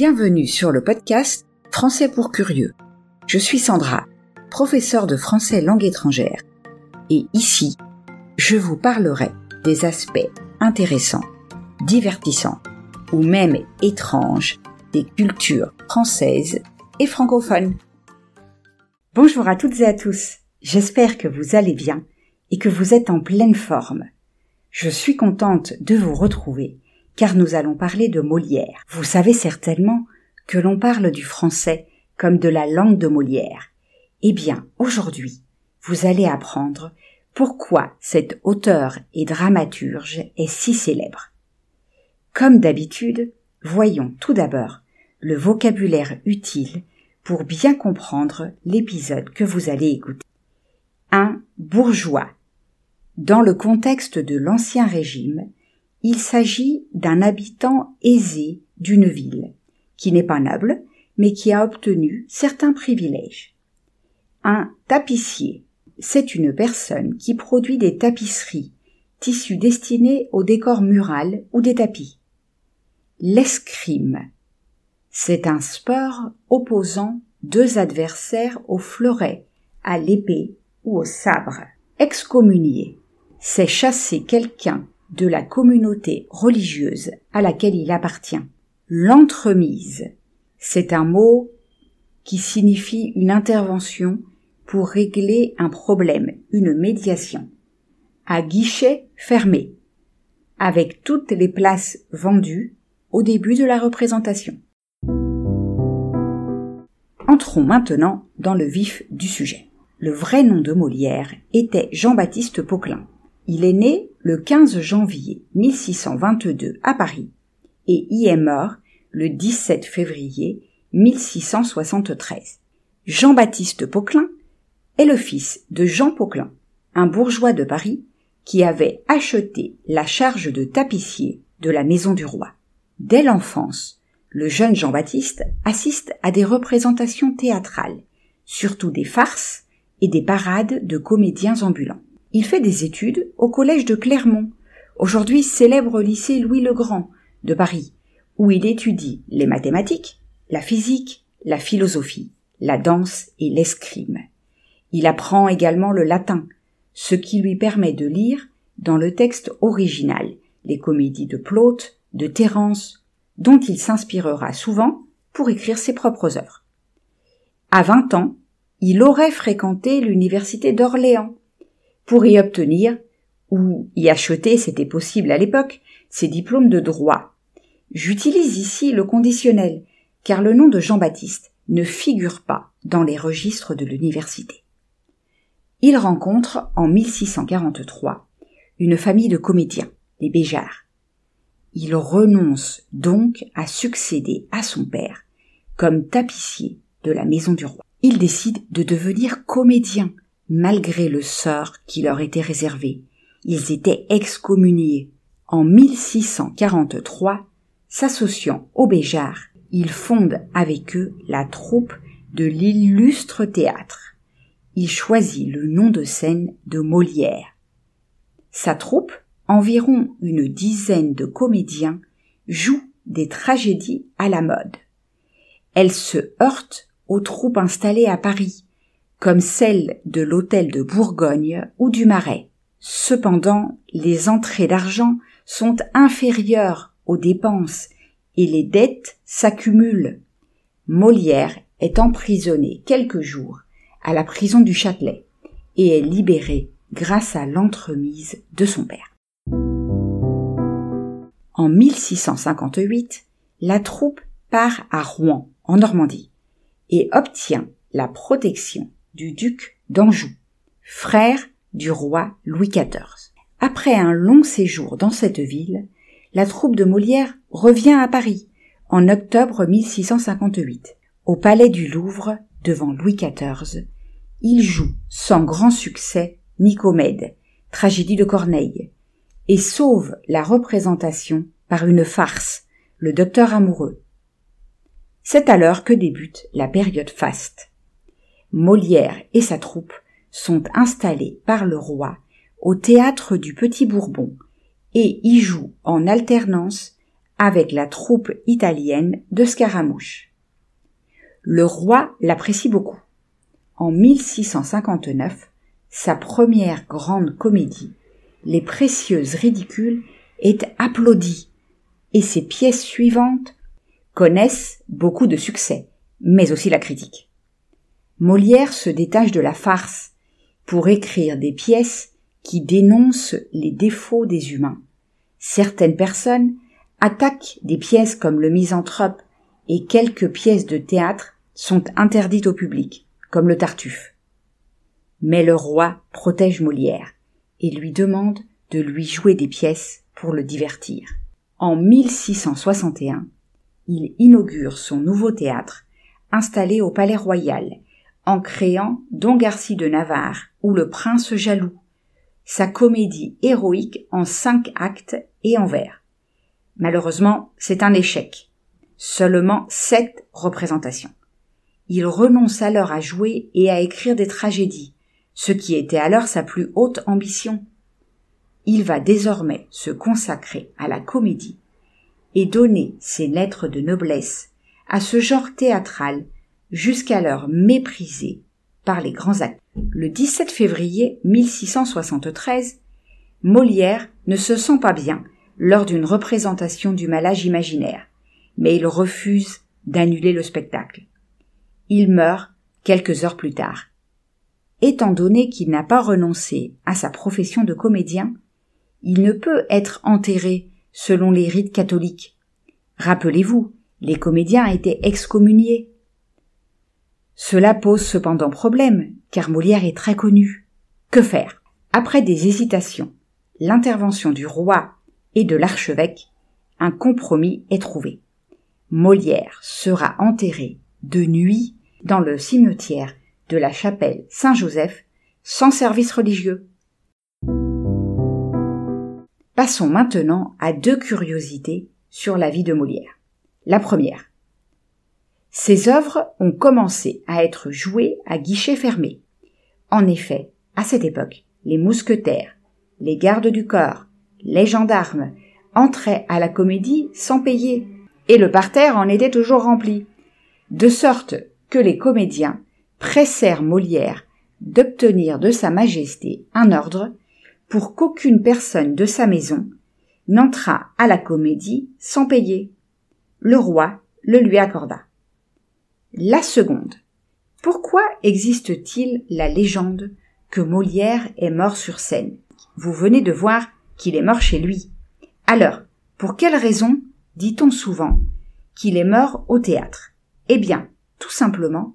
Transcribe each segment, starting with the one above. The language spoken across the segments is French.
Bienvenue sur le podcast Français pour curieux. Je suis Sandra, professeure de français langue étrangère. Et ici, je vous parlerai des aspects intéressants, divertissants ou même étranges des cultures françaises et francophones. Bonjour à toutes et à tous. J'espère que vous allez bien et que vous êtes en pleine forme. Je suis contente de vous retrouver car nous allons parler de Molière. Vous savez certainement que l'on parle du français comme de la langue de Molière. Eh bien, aujourd'hui, vous allez apprendre pourquoi cet auteur et dramaturge est si célèbre. Comme d'habitude, voyons tout d'abord le vocabulaire utile pour bien comprendre l'épisode que vous allez écouter. Un bourgeois. Dans le contexte de l'Ancien Régime, il s'agit d'un habitant aisé d'une ville, qui n'est pas noble, mais qui a obtenu certains privilèges. Un tapissier, c'est une personne qui produit des tapisseries, tissus destinés au décor mural ou des tapis. L'escrime, c'est un sport opposant deux adversaires au fleuret, à l'épée ou au sabre. Excommunier, c'est chasser quelqu'un de la communauté religieuse à laquelle il appartient. L'entremise, c'est un mot qui signifie une intervention pour régler un problème, une médiation, à guichet fermé, avec toutes les places vendues au début de la représentation. Entrons maintenant dans le vif du sujet. Le vrai nom de Molière était Jean-Baptiste Poquelin. Il est né le 15 janvier 1622 à Paris et y est mort le 17 février 1673. Jean-Baptiste Poquelin est le fils de Jean Poquelin, un bourgeois de Paris qui avait acheté la charge de tapissier de la maison du roi. Dès l'enfance, le jeune Jean-Baptiste assiste à des représentations théâtrales, surtout des farces et des parades de comédiens ambulants. Il fait des études au collège de Clermont, aujourd'hui célèbre lycée Louis le Grand de Paris, où il étudie les mathématiques, la physique, la philosophie, la danse et l'escrime. Il apprend également le latin, ce qui lui permet de lire dans le texte original les comédies de Plaute, de Terence, dont il s'inspirera souvent pour écrire ses propres œuvres. À vingt ans, il aurait fréquenté l'université d'Orléans, pour y obtenir, ou y acheter, c'était possible à l'époque, ses diplômes de droit. J'utilise ici le conditionnel, car le nom de Jean-Baptiste ne figure pas dans les registres de l'université. Il rencontre, en 1643, une famille de comédiens, les Béjards. Il renonce donc à succéder à son père comme tapissier de la maison du roi. Il décide de devenir comédien malgré le sort qui leur était réservé. Ils étaient excommuniés. En 1643, s'associant aux Béjards, il fonde avec eux la troupe de l'illustre théâtre. Il choisit le nom de scène de Molière. Sa troupe, environ une dizaine de comédiens, joue des tragédies à la mode. Elle se heurte aux troupes installées à Paris, comme celle de l'hôtel de Bourgogne ou du Marais. Cependant, les entrées d'argent sont inférieures aux dépenses et les dettes s'accumulent. Molière est emprisonné quelques jours à la prison du Châtelet et est libéré grâce à l'entremise de son père. En 1658, la troupe part à Rouen, en Normandie, et obtient la protection du duc d'Anjou, frère du roi Louis XIV. Après un long séjour dans cette ville, la troupe de Molière revient à Paris en octobre 1658. Au palais du Louvre, devant Louis XIV, il joue sans grand succès Nicomède, tragédie de Corneille, et sauve la représentation par une farce, le docteur amoureux. C'est alors que débute la période faste. Molière et sa troupe sont installés par le roi au théâtre du Petit Bourbon et y jouent en alternance avec la troupe italienne de Scaramouche. Le roi l'apprécie beaucoup. En 1659, sa première grande comédie, Les Précieuses Ridicules, est applaudie et ses pièces suivantes connaissent beaucoup de succès, mais aussi la critique. Molière se détache de la farce pour écrire des pièces qui dénoncent les défauts des humains. Certaines personnes attaquent des pièces comme le misanthrope et quelques pièces de théâtre sont interdites au public, comme le Tartuffe. Mais le roi protège Molière et lui demande de lui jouer des pièces pour le divertir. En 1661, il inaugure son nouveau théâtre, installé au Palais Royal, en créant Don Garci de Navarre ou Le Prince jaloux, sa comédie héroïque en cinq actes et en vers. Malheureusement, c'est un échec. Seulement sept représentations. Il renonce alors à jouer et à écrire des tragédies, ce qui était alors sa plus haute ambition. Il va désormais se consacrer à la comédie et donner ses lettres de noblesse à ce genre théâtral jusqu'alors méprisé par les grands acteurs. Le 17 février 1673, Molière ne se sent pas bien lors d'une représentation du malage imaginaire, mais il refuse d'annuler le spectacle. Il meurt quelques heures plus tard. Étant donné qu'il n'a pas renoncé à sa profession de comédien, il ne peut être enterré selon les rites catholiques. Rappelez-vous, les comédiens étaient excommuniés. Cela pose cependant problème, car Molière est très connu. Que faire? Après des hésitations, l'intervention du roi et de l'archevêque, un compromis est trouvé. Molière sera enterré de nuit dans le cimetière de la chapelle Saint-Joseph sans service religieux. Passons maintenant à deux curiosités sur la vie de Molière. La première. Ses œuvres ont commencé à être jouées à guichet fermé. En effet, à cette époque, les mousquetaires, les gardes du corps, les gendarmes entraient à la comédie sans payer, et le parterre en était toujours rempli, de sorte que les comédiens pressèrent Molière d'obtenir de Sa Majesté un ordre pour qu'aucune personne de sa maison n'entrât à la comédie sans payer. Le roi le lui accorda. La seconde. Pourquoi existe-t-il la légende que Molière est mort sur scène? Vous venez de voir qu'il est mort chez lui. Alors, pour quelle raison dit-on souvent qu'il est mort au théâtre? Eh bien, tout simplement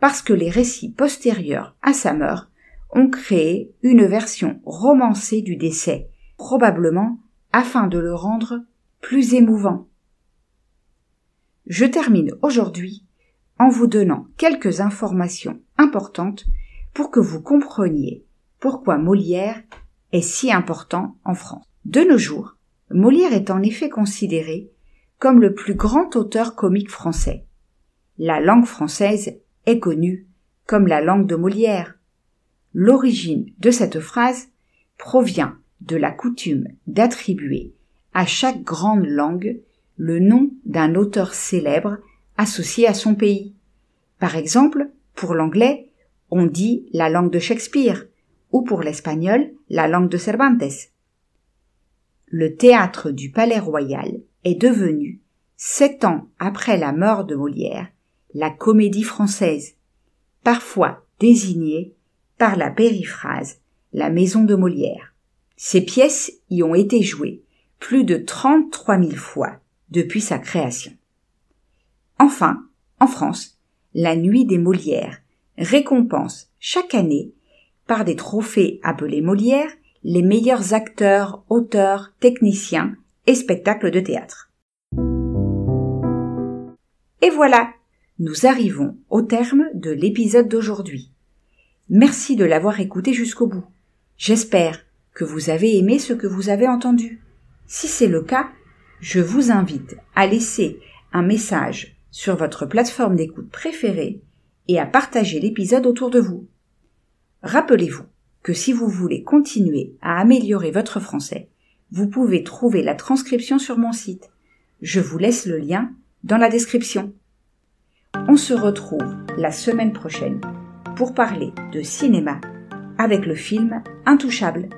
parce que les récits postérieurs à sa mort ont créé une version romancée du décès, probablement afin de le rendre plus émouvant. Je termine aujourd'hui en vous donnant quelques informations importantes pour que vous compreniez pourquoi Molière est si important en France. De nos jours, Molière est en effet considéré comme le plus grand auteur comique français. La langue française est connue comme la langue de Molière. L'origine de cette phrase provient de la coutume d'attribuer à chaque grande langue le nom d'un auteur célèbre associé à son pays. Par exemple, pour l'anglais, on dit la langue de Shakespeare, ou pour l'espagnol, la langue de Cervantes. Le théâtre du Palais Royal est devenu, sept ans après la mort de Molière, la comédie française, parfois désignée par la périphrase La maison de Molière. Ces pièces y ont été jouées plus de 33 000 fois depuis sa création. Enfin, en France, la Nuit des Molières récompense chaque année, par des trophées appelés Molière, les meilleurs acteurs, auteurs, techniciens et spectacles de théâtre. Et voilà, nous arrivons au terme de l'épisode d'aujourd'hui. Merci de l'avoir écouté jusqu'au bout. J'espère que vous avez aimé ce que vous avez entendu. Si c'est le cas, je vous invite à laisser un message sur votre plateforme d'écoute préférée et à partager l'épisode autour de vous. Rappelez-vous que si vous voulez continuer à améliorer votre français, vous pouvez trouver la transcription sur mon site Je vous laisse le lien dans la description. On se retrouve la semaine prochaine pour parler de cinéma avec le film Intouchable.